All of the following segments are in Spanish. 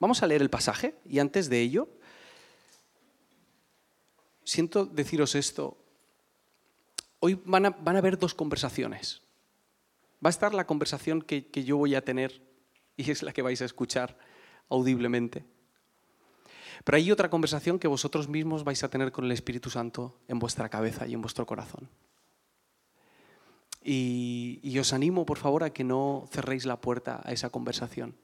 Vamos a leer el pasaje y antes de ello, siento deciros esto. Hoy van a, van a haber dos conversaciones. Va a estar la conversación que, que yo voy a tener y es la que vais a escuchar audiblemente. Pero hay otra conversación que vosotros mismos vais a tener con el Espíritu Santo en vuestra cabeza y en vuestro corazón. Y, y os animo, por favor, a que no cerréis la puerta a esa conversación.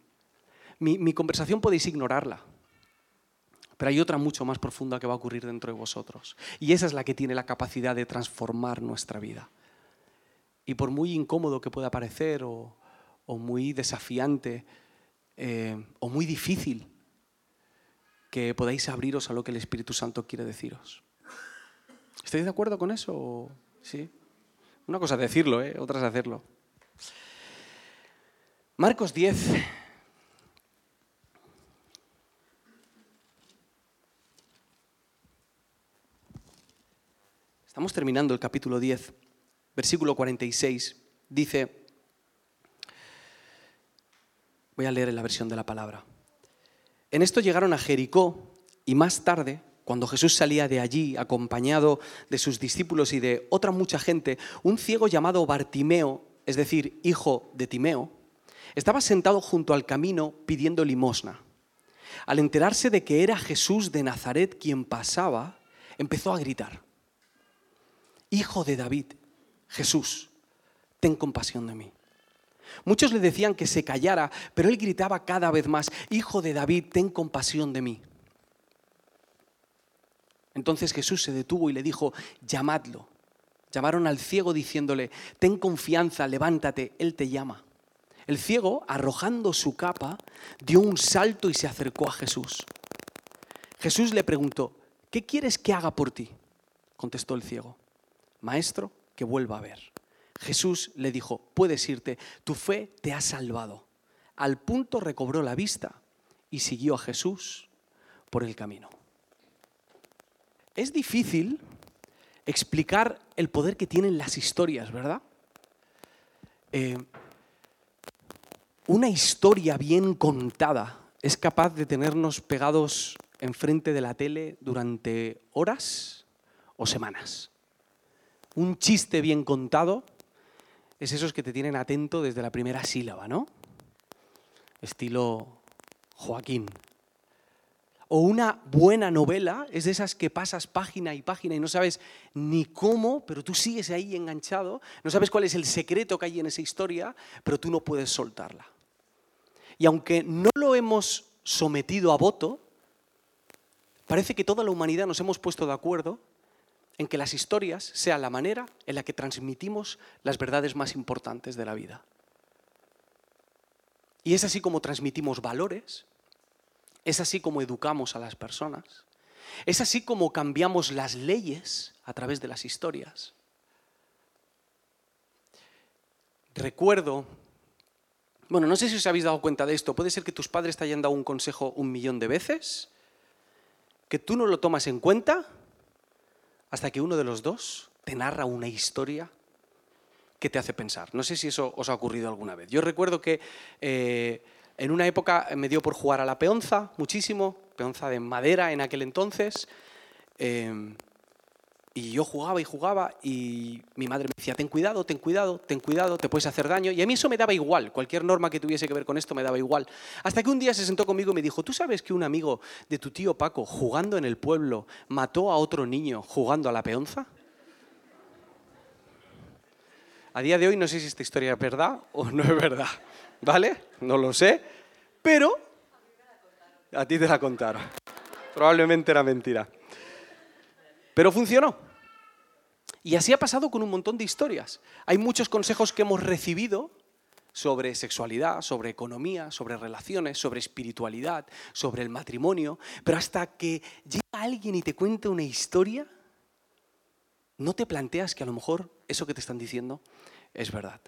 Mi, conversación podéis ignorarla, pero hay otra mucho más profunda que va a ocurrir dentro de vosotros. Y esa es la que tiene la capacidad de transformar nuestra vida. Y por muy incómodo que pueda parecer o, o muy desafiante eh, o muy difícil que podáis abriros a lo que el Espíritu Santo quiere deciros. ¿Estáis de acuerdo con eso? Sí. Una cosa es decirlo, ¿eh? otra es hacerlo. Marcos 10. Estamos terminando el capítulo 10, versículo 46. Dice, voy a leer en la versión de la palabra. En esto llegaron a Jericó y más tarde, cuando Jesús salía de allí acompañado de sus discípulos y de otra mucha gente, un ciego llamado Bartimeo, es decir, hijo de Timeo, estaba sentado junto al camino pidiendo limosna. Al enterarse de que era Jesús de Nazaret quien pasaba, empezó a gritar, Hijo de David, Jesús, ten compasión de mí. Muchos le decían que se callara, pero él gritaba cada vez más, Hijo de David, ten compasión de mí. Entonces Jesús se detuvo y le dijo, llamadlo. Llamaron al ciego diciéndole, ten confianza, levántate, él te llama. El ciego, arrojando su capa, dio un salto y se acercó a Jesús. Jesús le preguntó, ¿qué quieres que haga por ti? Contestó el ciego, Maestro, que vuelva a ver. Jesús le dijo, puedes irte, tu fe te ha salvado. Al punto recobró la vista y siguió a Jesús por el camino. Es difícil explicar el poder que tienen las historias, ¿verdad? Eh, una historia bien contada es capaz de tenernos pegados enfrente de la tele durante horas o semanas. Un chiste bien contado es esos que te tienen atento desde la primera sílaba, ¿no? Estilo Joaquín. O una buena novela es de esas que pasas página y página y no sabes ni cómo, pero tú sigues ahí enganchado, no sabes cuál es el secreto que hay en esa historia, pero tú no puedes soltarla. Y aunque no lo hemos sometido a voto, parece que toda la humanidad nos hemos puesto de acuerdo en que las historias sean la manera en la que transmitimos las verdades más importantes de la vida. Y es así como transmitimos valores, es así como educamos a las personas, es así como cambiamos las leyes a través de las historias. Recuerdo, bueno, no sé si os habéis dado cuenta de esto, puede ser que tus padres te hayan dado un consejo un millón de veces, que tú no lo tomas en cuenta hasta que uno de los dos te narra una historia que te hace pensar. No sé si eso os ha ocurrido alguna vez. Yo recuerdo que eh, en una época me dio por jugar a la peonza muchísimo, peonza de madera en aquel entonces. Eh, y yo jugaba y jugaba y mi madre me decía, ten cuidado, ten cuidado, ten cuidado, te puedes hacer daño. Y a mí eso me daba igual, cualquier norma que tuviese que ver con esto me daba igual. Hasta que un día se sentó conmigo y me dijo, ¿tú sabes que un amigo de tu tío Paco, jugando en el pueblo, mató a otro niño jugando a la peonza? A día de hoy no sé si esta historia es verdad o no es verdad, ¿vale? No lo sé, pero a ti te la contaron. Probablemente era mentira. Pero funcionó. Y así ha pasado con un montón de historias. Hay muchos consejos que hemos recibido sobre sexualidad, sobre economía, sobre relaciones, sobre espiritualidad, sobre el matrimonio, pero hasta que llega alguien y te cuenta una historia, no te planteas que a lo mejor eso que te están diciendo es verdad.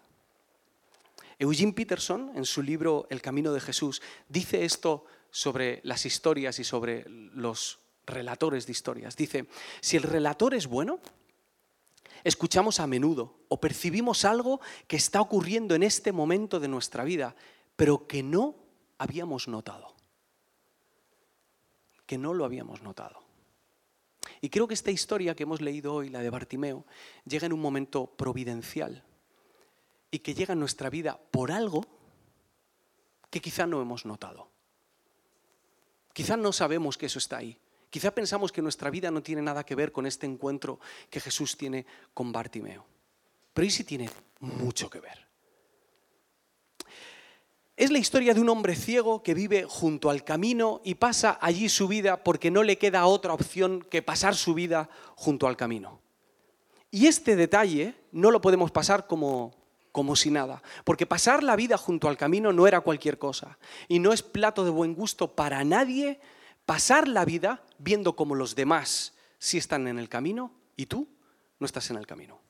Eugene Peterson, en su libro El Camino de Jesús, dice esto sobre las historias y sobre los relatores de historias. Dice, si el relator es bueno, escuchamos a menudo o percibimos algo que está ocurriendo en este momento de nuestra vida, pero que no habíamos notado. que no lo habíamos notado. Y creo que esta historia que hemos leído hoy, la de Bartimeo, llega en un momento providencial y que llega en nuestra vida por algo que quizá no hemos notado. Quizá no sabemos que eso está ahí. Quizá pensamos que nuestra vida no tiene nada que ver con este encuentro que Jesús tiene con Bartimeo. Pero ahí sí tiene mucho que ver. Es la historia de un hombre ciego que vive junto al camino y pasa allí su vida porque no le queda otra opción que pasar su vida junto al camino. Y este detalle no lo podemos pasar como, como si nada, porque pasar la vida junto al camino no era cualquier cosa y no es plato de buen gusto para nadie pasar la vida viendo como los demás sí están en el camino y tú no estás en el camino.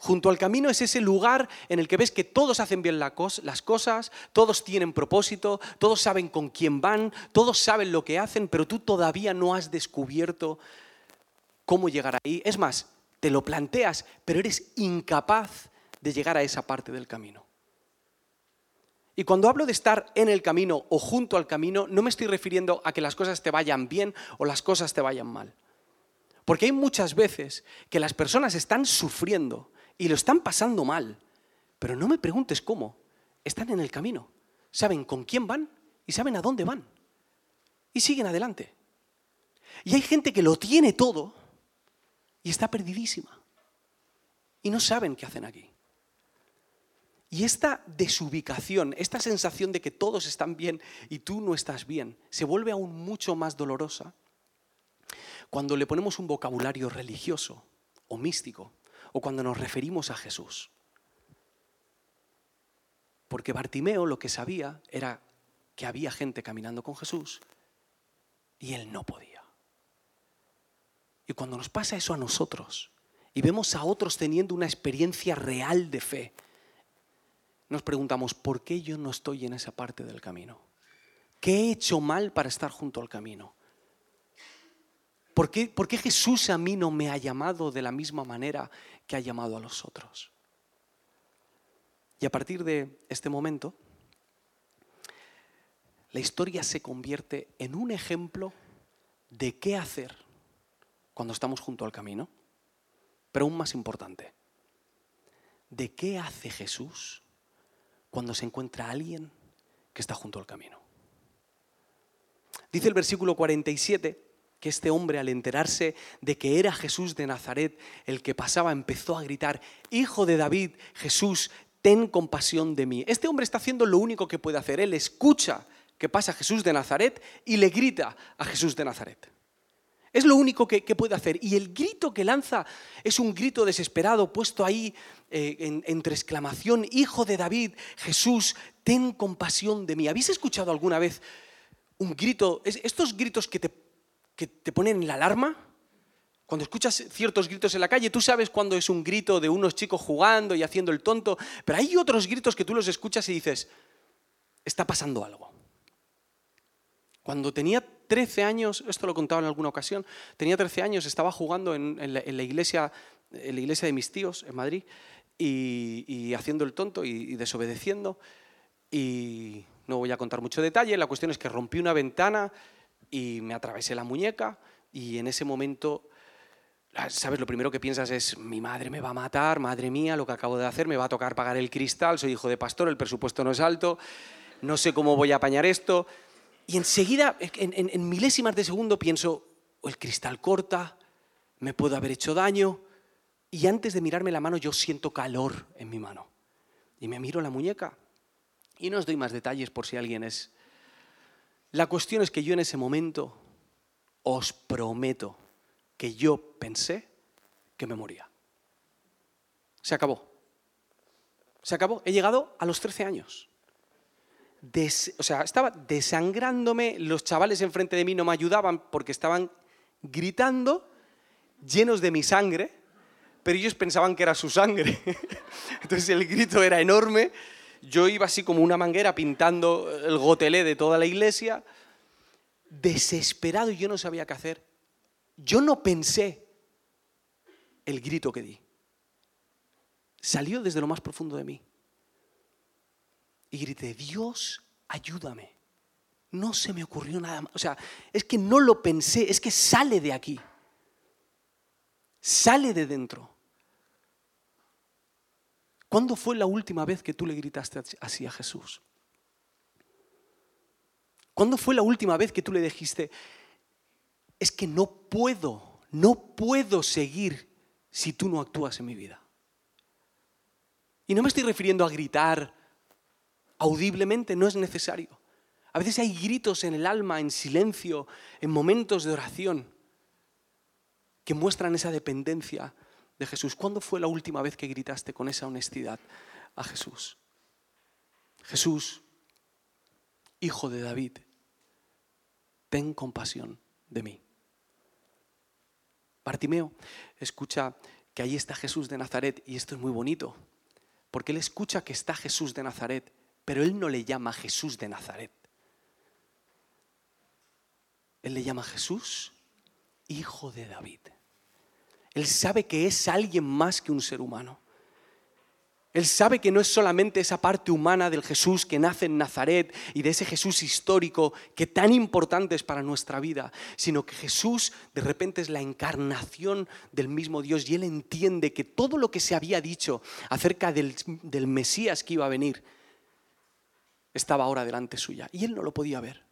Junto al camino es ese lugar en el que ves que todos hacen bien las cosas, todos tienen propósito, todos saben con quién van, todos saben lo que hacen, pero tú todavía no has descubierto cómo llegar ahí. Es más, te lo planteas, pero eres incapaz de llegar a esa parte del camino. Y cuando hablo de estar en el camino o junto al camino, no me estoy refiriendo a que las cosas te vayan bien o las cosas te vayan mal. Porque hay muchas veces que las personas están sufriendo y lo están pasando mal. Pero no me preguntes cómo. Están en el camino. Saben con quién van y saben a dónde van. Y siguen adelante. Y hay gente que lo tiene todo y está perdidísima. Y no saben qué hacen aquí. Y esta desubicación, esta sensación de que todos están bien y tú no estás bien, se vuelve aún mucho más dolorosa cuando le ponemos un vocabulario religioso o místico o cuando nos referimos a Jesús. Porque Bartimeo lo que sabía era que había gente caminando con Jesús y él no podía. Y cuando nos pasa eso a nosotros y vemos a otros teniendo una experiencia real de fe, nos preguntamos, ¿por qué yo no estoy en esa parte del camino? ¿Qué he hecho mal para estar junto al camino? ¿Por qué, ¿Por qué, Jesús a mí no me ha llamado de la misma manera que ha llamado a los otros. Y a partir de este momento, la historia se convierte en un ejemplo de qué hacer cuando estamos junto al camino, pero aún más importante, de qué hace Jesús cuando se encuentra alguien que está junto al camino. Dice el versículo 47 que este hombre al enterarse de que era Jesús de Nazaret el que pasaba empezó a gritar, Hijo de David, Jesús, ten compasión de mí. Este hombre está haciendo lo único que puede hacer. Él escucha que pasa Jesús de Nazaret y le grita a Jesús de Nazaret. Es lo único que, puede hacer. Y el grito que lanza es un grito desesperado, puesto ahí eh, entre exclamación, Hijo de David, Jesús, ten compasión de mí. ¿Habéis escuchado alguna vez un grito, estos gritos que te que te ponen la alarma. Cuando escuchas ciertos gritos en la calle, tú sabes cuando es un grito de unos chicos jugando y haciendo el tonto, pero hay otros gritos que tú los escuchas y dices, está pasando algo. Cuando tenía 13 años, esto lo contaba en alguna ocasión, tenía 13 años, estaba jugando en, la, iglesia, en la iglesia de mis tíos en Madrid y, haciendo el tonto y, desobedeciendo. Y no voy a contar mucho detalle, la cuestión es que rompí una ventana y me atravesé la muñeca y en ese momento, ¿sabes? Lo primero que piensas es, mi madre me va a matar, madre mía, lo que acabo de hacer, me va a tocar pagar el cristal, soy hijo de pastor, el presupuesto no es alto, no sé cómo voy a apañar esto. Y enseguida, en, milésimas de segundo, pienso, el cristal corta, me puedo haber hecho daño. Y antes de mirarme la mano, yo siento calor en mi mano. Y me miro la muñeca. Y no os doy más detalles por si alguien es la cuestión es que yo en ese momento os prometo que yo pensé que me moría. Se acabó. Se acabó. He llegado a los 13 años. O sea, estaba desangrándome, los chavales enfrente de mí no me ayudaban porque estaban gritando, llenos de mi sangre, pero ellos pensaban que era su sangre. Entonces el grito era enorme yo iba así como una manguera pintando el gotelé de toda la iglesia, desesperado y yo no sabía qué hacer. Yo no pensé el grito que di. Salió desde lo más profundo de mí. Y grité, Dios, ayúdame. No se me ocurrió nada más. O sea, es que no lo pensé, es que sale de aquí. Sale de dentro. ¿Cuándo fue la última vez que tú le gritaste así a Jesús? ¿Cuándo fue la última vez que tú le dijiste, es que no puedo, no puedo seguir si tú no actúas en mi vida? Y no me estoy refiriendo a gritar audiblemente, no es necesario. A veces hay gritos en el alma, en silencio, en momentos de oración, que muestran esa dependencia de Jesús. ¿Cuándo fue la última vez que gritaste con esa honestidad a Jesús? Jesús, hijo de David, ten compasión de mí. Bartimeo escucha que ahí está Jesús de Nazaret y esto es muy bonito, porque él escucha que está Jesús de Nazaret, pero él no le llama Jesús de Nazaret. Él le llama Jesús, hijo de David. Él sabe que es alguien más que un ser humano. Él sabe que no es solamente esa parte humana del Jesús que nace en Nazaret y de ese Jesús histórico que tan importante es para nuestra vida, sino que Jesús de repente es la encarnación del mismo Dios y él entiende que todo lo que se había dicho acerca del, del Mesías que iba a venir estaba ahora delante suya y él no lo podía ver.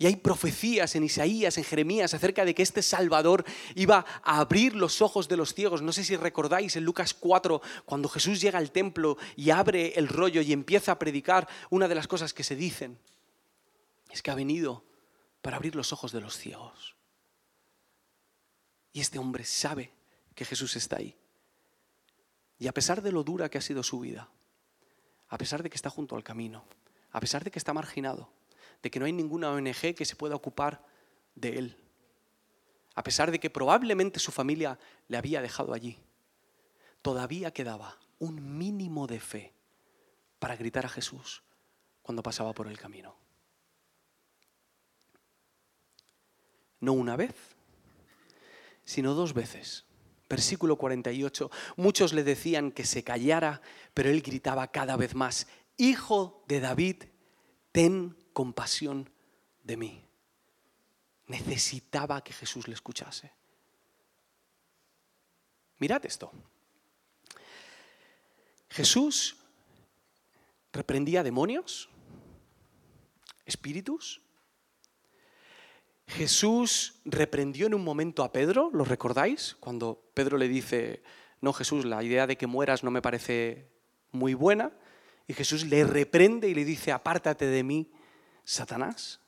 Y hay profecías en Isaías, en Jeremías, acerca de que este Salvador iba a abrir los ojos de los ciegos. No sé si recordáis en Lucas 4, cuando Jesús llega al templo y abre el rollo y empieza a predicar, una de las cosas que se dicen es que ha venido para abrir los ojos de los ciegos. Y este hombre sabe que Jesús está ahí. Y a pesar de lo dura que ha sido su vida, a pesar de que está junto al camino, a pesar de que está marginado, de que no hay ninguna ONG que se pueda ocupar de él, a pesar de que probablemente su familia le había dejado allí. Todavía quedaba un mínimo de fe para gritar a Jesús cuando pasaba por el camino. No una vez, sino dos veces. Versículo 48. Muchos le decían que se callara, pero él gritaba cada vez más, Hijo de David, ten compasión de mí. Necesitaba que Jesús le escuchase. Mirad esto. Jesús reprendía demonios, espíritus. Jesús reprendió en un momento a Pedro, ¿lo recordáis? Cuando Pedro le dice, no Jesús, la idea de que mueras no me parece muy buena. Y Jesús le reprende y le dice, apártate de mí, Satanás.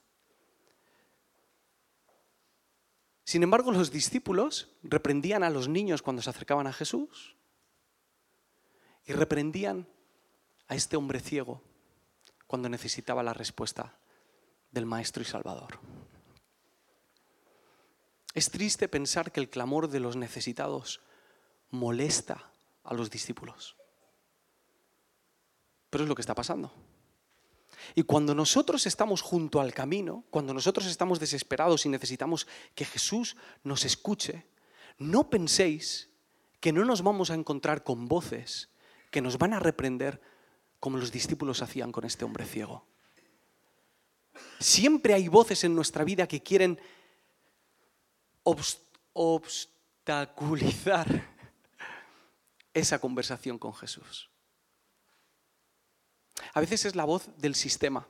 Sin embargo, los discípulos reprendían a los niños cuando se acercaban a Jesús y reprendían a este hombre ciego cuando necesitaba la respuesta del Maestro y Salvador. Es triste pensar que el clamor de los necesitados molesta a los discípulos. Pero es lo que está pasando. Y cuando nosotros estamos junto al camino, cuando nosotros estamos desesperados y necesitamos que Jesús nos escuche, no penséis que no nos vamos a encontrar con voces que nos van a reprender como los discípulos hacían con este hombre ciego. Siempre hay voces en nuestra vida que quieren obstaculizar esa conversación con Jesús. A veces es la voz del sistema,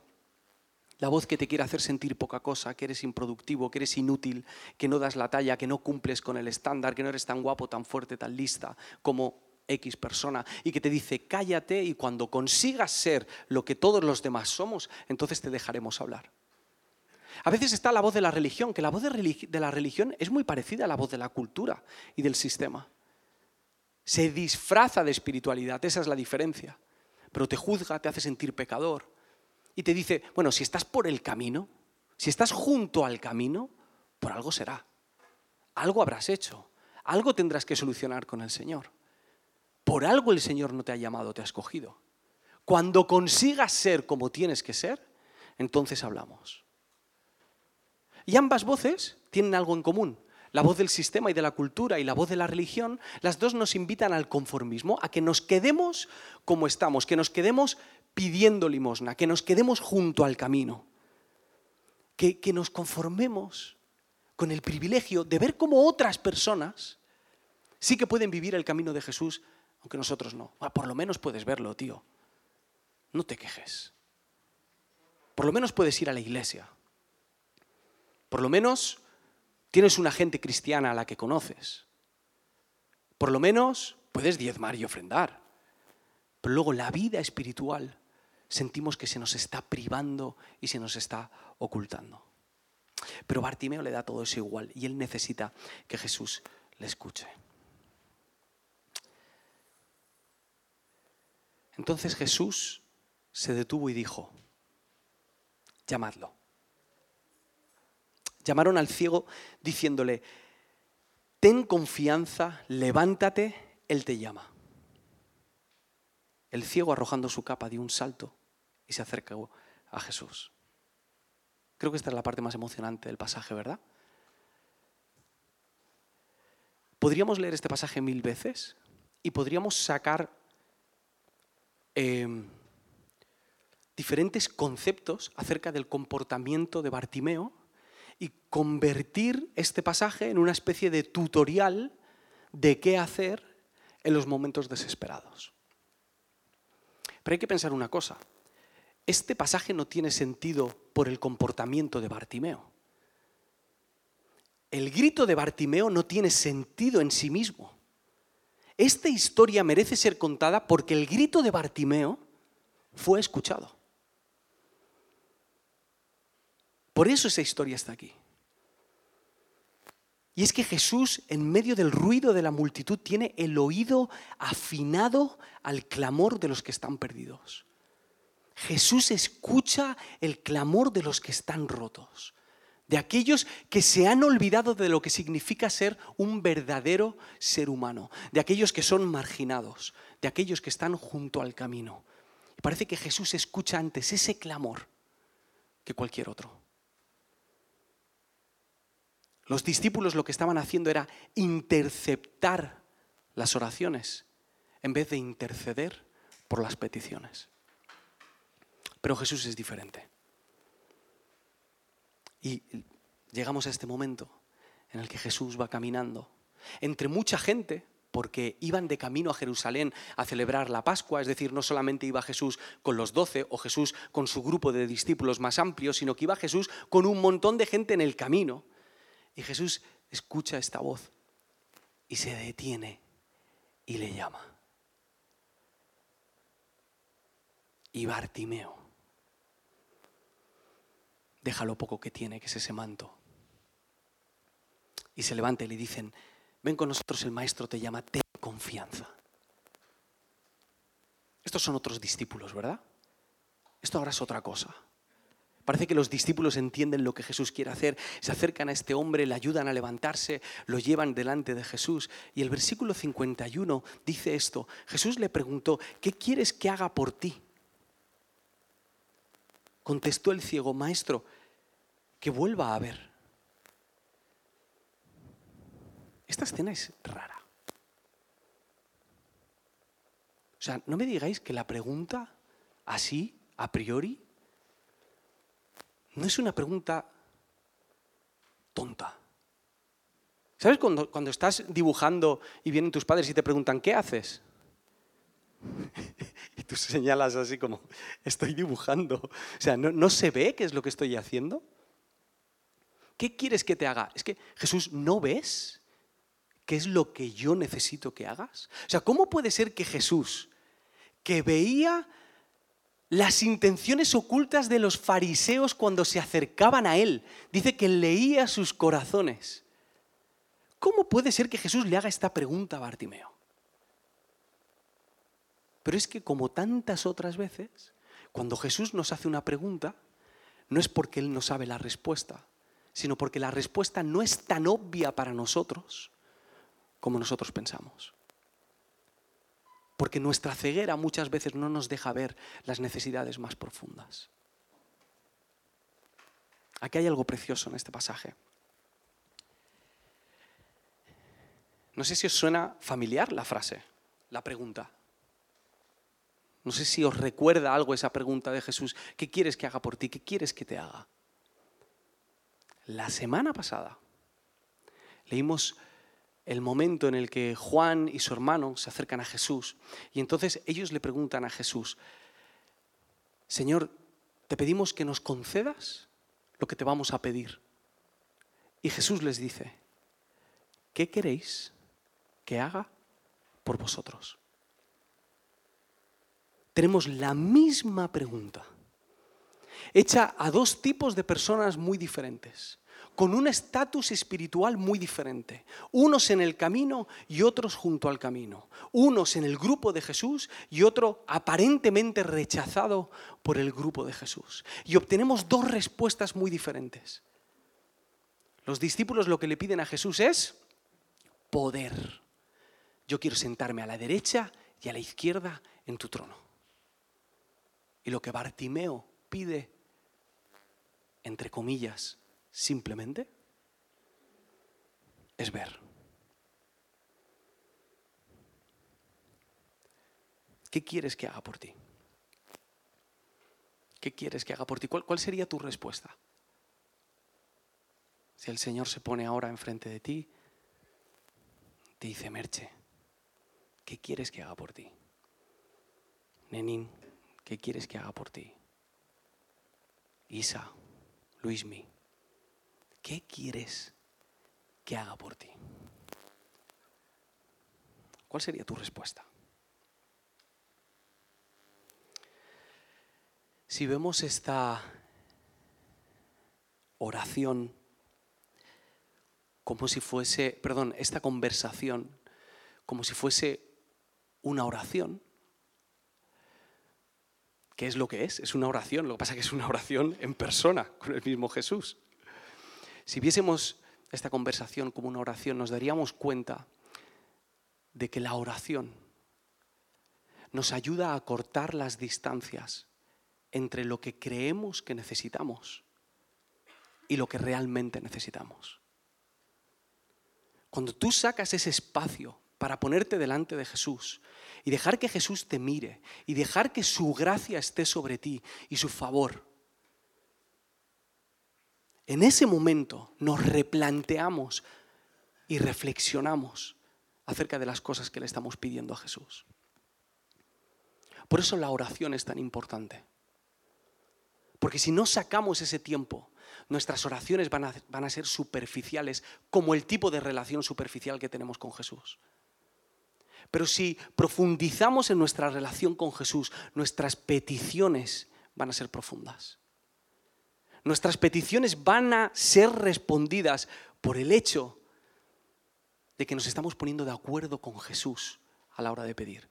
la voz que te quiere hacer sentir poca cosa, que eres improductivo, que eres inútil, que no das la talla, que no cumples con el estándar, que no eres tan guapo, tan fuerte, tan lista como X persona y que te dice cállate y cuando consigas ser lo que todos los demás somos, entonces te dejaremos hablar. A veces está la voz de la religión, que la voz de, la religión es muy parecida a la voz de la cultura y del sistema. Se disfraza de espiritualidad, esa es la diferencia pero te juzga, te hace sentir pecador. Y te dice, bueno, si estás por el camino, si estás junto al camino, por algo será. Algo habrás hecho. Algo tendrás que solucionar con el Señor. Por algo el Señor no te ha llamado, te ha escogido. Cuando consigas ser como tienes que ser, entonces hablamos. Y ambas voces tienen algo en común la voz del sistema y de la cultura y la voz de la religión, las dos nos invitan al conformismo, a que nos quedemos como estamos, que nos quedemos pidiendo limosna, que nos quedemos junto al camino, que, que nos conformemos con el privilegio de ver cómo otras personas sí que pueden vivir el camino de Jesús, aunque nosotros no. Ah, por lo menos puedes verlo, tío. No te quejes. Por lo menos puedes ir a la iglesia. Por lo menos tienes una gente cristiana a la que conoces. Por lo menos puedes diezmar y ofrendar. Pero luego la vida espiritual sentimos que se nos está privando y se nos está ocultando. Pero Bartimeo le da todo eso igual y él necesita que Jesús le escuche. Entonces Jesús se detuvo y dijo, llamadlo. Llamaron al ciego diciéndole, ten confianza, levántate, Él te llama. El ciego arrojando su capa dio un salto y se acercó a Jesús. Creo que esta es la parte más emocionante del pasaje, ¿verdad? Podríamos leer este pasaje mil veces y podríamos sacar em, diferentes conceptos acerca del comportamiento de Bartimeo y convertir este pasaje en una especie de tutorial de qué hacer en los momentos desesperados. Pero hay que pensar una cosa. Este pasaje no tiene sentido por el comportamiento de Bartimeo. El grito de Bartimeo no tiene sentido en sí mismo. Esta historia merece ser contada porque el grito de Bartimeo fue escuchado. Por eso esa historia está aquí. Y es que Jesús, en medio del ruido de la multitud, tiene el oído afinado al clamor de los que están perdidos. Jesús escucha el clamor de los que están rotos, de aquellos que se han olvidado de lo que significa ser un verdadero ser humano, de aquellos que son marginados, de aquellos que están junto al camino. Y parece que Jesús escucha antes ese clamor que cualquier otro. Los discípulos lo que estaban haciendo era interceptar las oraciones en vez de interceder por las peticiones. Pero Jesús es diferente. Y llegamos a este momento en el que Jesús va caminando entre mucha gente, porque iban de camino a Jerusalén a celebrar la Pascua, es decir, no solamente iba Jesús con los doce o Jesús con su grupo de discípulos más amplios, sino que iba Jesús con un montón de gente en el camino. Y Jesús escucha esta voz y se detiene y le llama. Y Bartimeo deja lo poco que tiene, que es ese manto. Y se levanta y le dicen, ven con nosotros, el maestro te llama, ten confianza. Estos son otros discípulos, ¿verdad? Esto ahora es otra cosa. Parece que los discípulos entienden lo que Jesús quiere hacer, se acercan a este hombre, le ayudan a levantarse, lo llevan delante de Jesús. Y el versículo 51 dice esto, Jesús le preguntó, ¿qué quieres que haga por ti? Contestó el ciego, maestro, que vuelva a ver. Esta escena es rara. O sea, no me digáis que la pregunta así, a priori, no es una pregunta tonta. ¿Sabes cuando, cuando estás dibujando y vienen tus padres y te preguntan, ¿qué haces? y tú señalas así como, estoy dibujando. O sea, ¿no, ¿no se ve qué es lo que estoy haciendo? ¿Qué quieres que te haga? Es que Jesús, ¿no ves qué es lo que yo necesito que hagas? O sea, ¿cómo puede ser que Jesús, que veía las intenciones ocultas de los fariseos cuando se acercaban a él. Dice que leía sus corazones. ¿Cómo puede ser que Jesús le haga esta pregunta a Bartimeo? Pero es que como tantas otras veces, cuando Jesús nos hace una pregunta, no es porque Él no sabe la respuesta, sino porque la respuesta no es tan obvia para nosotros como nosotros pensamos porque nuestra ceguera muchas veces no nos deja ver las necesidades más profundas. Aquí hay algo precioso en este pasaje. No sé si os suena familiar la frase, la pregunta. No sé si os recuerda algo esa pregunta de Jesús. ¿Qué quieres que haga por ti? ¿Qué quieres que te haga? La semana pasada leímos el momento en el que Juan y su hermano se acercan a Jesús y entonces ellos le preguntan a Jesús, Señor, te pedimos que nos concedas lo que te vamos a pedir. Y Jesús les dice, ¿qué queréis que haga por vosotros? Tenemos la misma pregunta, hecha a dos tipos de personas muy diferentes con un estatus espiritual muy diferente. Unos en el camino y otros junto al camino. Unos en el grupo de Jesús y otro aparentemente rechazado por el grupo de Jesús. Y obtenemos dos respuestas muy diferentes. Los discípulos lo que le piden a Jesús es poder. Yo quiero sentarme a la derecha y a la izquierda en tu trono. Y lo que Bartimeo pide, entre comillas, simplemente es ver. ¿Qué quieres que haga por ti? ¿Qué quieres que haga por ti? ¿Cuál, sería tu respuesta? Si el Señor se pone ahora enfrente de ti, te dice, Merche, ¿qué quieres que haga por ti? Nenín, ¿qué quieres que haga por ti? Isa, Luismi, ¿qué quieres que haga por ti? ¿Cuál sería tu respuesta? Si vemos esta oración como si fuese, perdón, esta conversación como si fuese una oración, ¿qué es lo que es? Es una oración, lo que pasa es que es una oración en persona con el mismo Jesús. Si viésemos esta conversación como una oración, nos daríamos cuenta de que la oración nos ayuda a cortar las distancias entre lo que creemos que necesitamos y lo que realmente necesitamos. Cuando tú sacas ese espacio para ponerte delante de Jesús y dejar que Jesús te mire y dejar que su gracia esté sobre ti y su favor, en ese momento nos replanteamos y reflexionamos acerca de las cosas que le estamos pidiendo a Jesús. Por eso la oración es tan importante. Porque si no sacamos ese tiempo, nuestras oraciones van a, van a, ser superficiales, como el tipo de relación superficial que tenemos con Jesús. Pero si profundizamos en nuestra relación con Jesús, nuestras peticiones van a ser profundas. Nuestras peticiones van a ser respondidas por el hecho de que nos estamos poniendo de acuerdo con Jesús a la hora de pedir.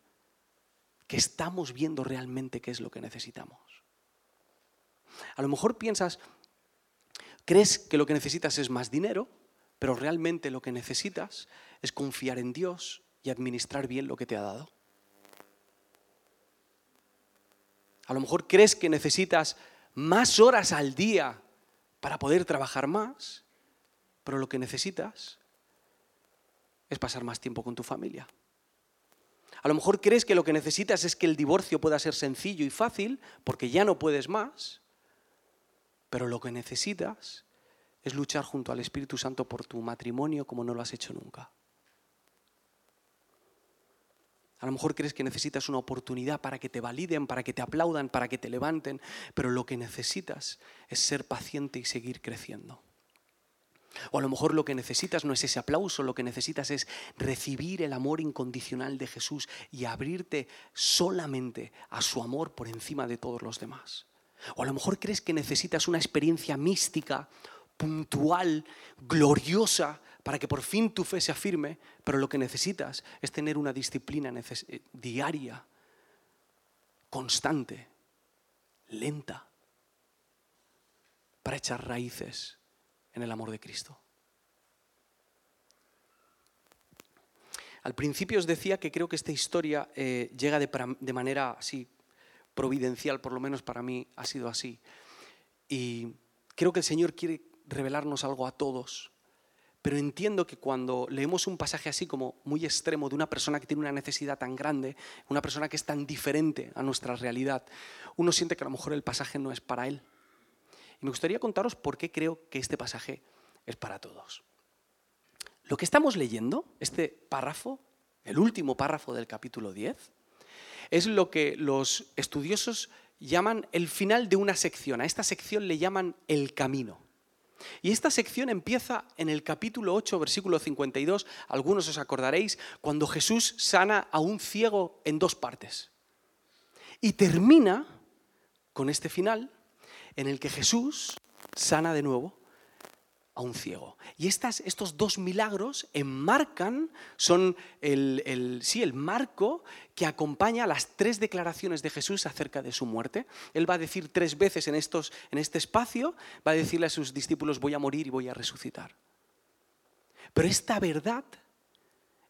Que estamos viendo realmente qué es lo que necesitamos. A lo mejor piensas, crees que lo que necesitas es más dinero, pero realmente lo que necesitas es confiar en Dios y administrar bien lo que te ha dado. A lo mejor crees que necesitas más horas al día para poder trabajar más, pero lo que necesitas es pasar más tiempo con tu familia. A lo mejor crees que lo que necesitas es que el divorcio pueda ser sencillo y fácil, porque ya no puedes más, pero lo que necesitas es luchar junto al Espíritu Santo por tu matrimonio como no lo has hecho nunca. A lo mejor crees que necesitas una oportunidad para que te validen, para que te aplaudan, para que te levanten, pero lo que necesitas es ser paciente y seguir creciendo. O a lo mejor lo que necesitas no es ese aplauso, lo que necesitas es recibir el amor incondicional de Jesús y abrirte solamente a su amor por encima de todos los demás. O a lo mejor crees que necesitas una experiencia mística, puntual, gloriosa, para que por fin tu fe se afirme, pero lo que necesitas es tener una disciplina eh, diaria, constante, lenta, para echar raíces en el amor de Cristo. Al principio os decía que creo que esta historia eh, llega de, de manera así providencial, por lo menos para mí ha sido así. Y creo que el Señor quiere revelarnos algo a todos pero entiendo que cuando leemos un pasaje así como muy extremo de una persona que tiene una necesidad tan grande, una persona que es tan diferente a nuestra realidad, uno siente que a lo mejor el pasaje no es para él. Y me gustaría contaros por qué creo que este pasaje es para todos. Lo que estamos leyendo, este párrafo, el último párrafo del capítulo 10, es lo que los estudiosos llaman el final de una sección. A esta sección le llaman el camino. Y esta sección empieza en el capítulo 8, versículo 52, algunos os acordaréis, cuando Jesús sana a un ciego en dos partes. Y termina con este final en el que Jesús sana de nuevo a un ciego. Y estas, estos dos milagros enmarcan, son el, sí, el marco que acompaña las tres declaraciones de Jesús acerca de su muerte. Él va a decir tres veces en, estos, en este espacio, va a decirle a sus discípulos, voy a morir y voy a resucitar. Pero esta verdad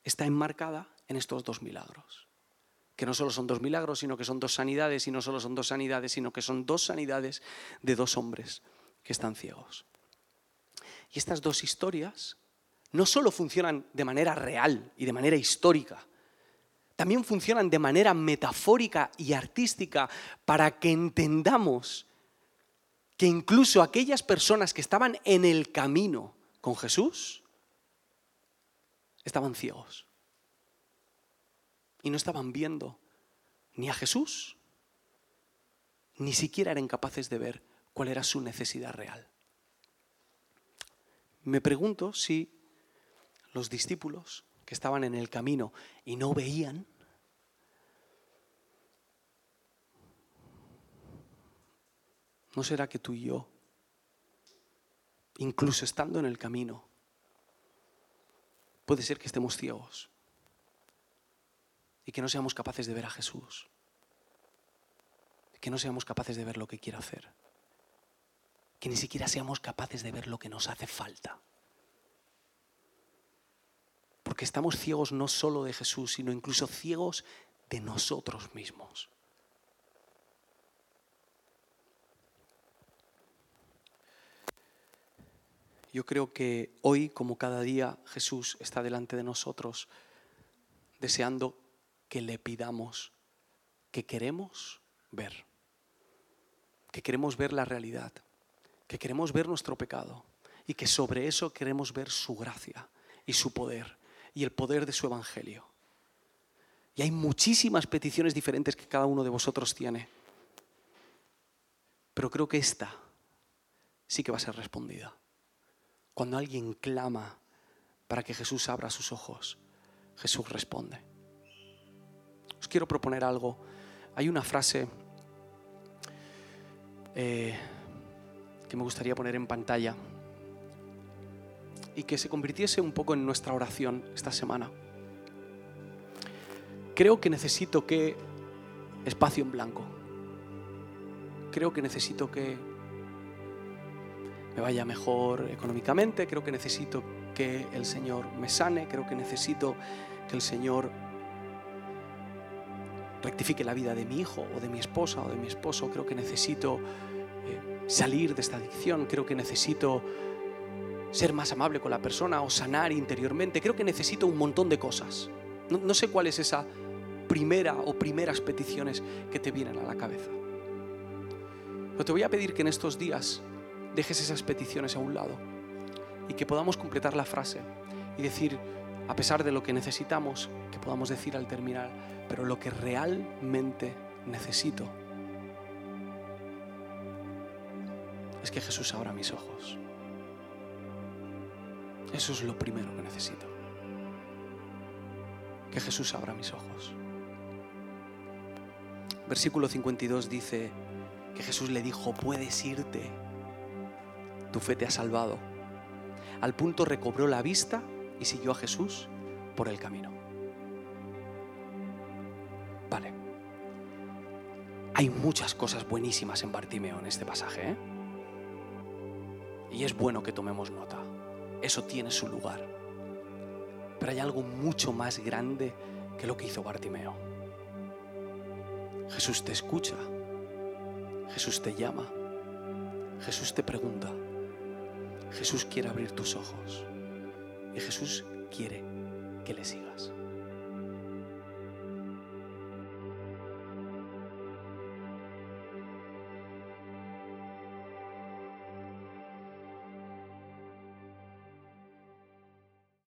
está enmarcada en estos dos milagros. Que no solo son dos milagros, sino que son dos sanidades, y no solo son dos sanidades, sino que son dos sanidades de dos hombres que están ciegos. Y estas dos historias no solo funcionan de manera real y de manera histórica, también funcionan de manera metafórica y artística para que entendamos que incluso aquellas personas que estaban en el camino con Jesús estaban ciegos y no estaban viendo ni a Jesús, ni siquiera eran capaces de ver cuál era su necesidad real. Me pregunto si los discípulos que estaban en el camino y no veían, ¿no será que tú y yo, incluso estando en el camino, puede ser que estemos ciegos y que no seamos capaces de ver a Jesús, que no seamos capaces de ver lo que quiere hacer? Que ni siquiera seamos capaces de ver lo que nos hace falta. Porque estamos ciegos no solo de Jesús, sino incluso ciegos de nosotros mismos. Yo creo que hoy, como cada día, Jesús está delante de nosotros, deseando que le pidamos que queremos ver, que queremos ver la realidad, que queremos ver nuestro pecado y que sobre eso queremos ver su gracia y su poder y el poder de su evangelio. Y hay muchísimas peticiones diferentes que cada uno de vosotros tiene. Pero creo que esta sí que va a ser respondida. Cuando alguien clama para que Jesús abra sus ojos, Jesús responde. Os quiero proponer algo. Hay una frase eh, que me gustaría poner en pantalla y que se convirtiese un poco en nuestra oración esta semana. Creo que necesito que espacio en blanco. Creo que necesito que me vaya mejor económicamente, creo que necesito que el Señor me sane, creo que necesito que el Señor rectifique la vida de mi hijo o de mi esposa o de mi esposo, creo que necesito salir de esta adicción, creo que necesito ser más amable con la persona o sanar interiormente, creo que necesito un montón de cosas. No, sé cuál es esa primera o primeras peticiones que te vienen a la cabeza. Pero te voy a pedir que en estos días dejes esas peticiones a un lado y que podamos completar la frase y decir, a pesar de lo que necesitamos, que podamos decir al terminar, pero lo que realmente necesito es que Jesús abra mis ojos. Eso es lo primero que necesito. Que Jesús abra mis ojos. Versículo 52 dice que Jesús le dijo, puedes irte, tu fe te ha salvado. Al punto recobró la vista y siguió a Jesús por el camino. Vale. Hay muchas cosas buenísimas en Bartimeo en este pasaje. ¿eh? Y es bueno que tomemos nota. Eso tiene su lugar. Pero hay algo mucho más grande que lo que hizo Bartimeo. Jesús te escucha. Jesús te llama. Jesús te pregunta. Jesús quiere abrir tus ojos. y Jesús quiere que le sigas.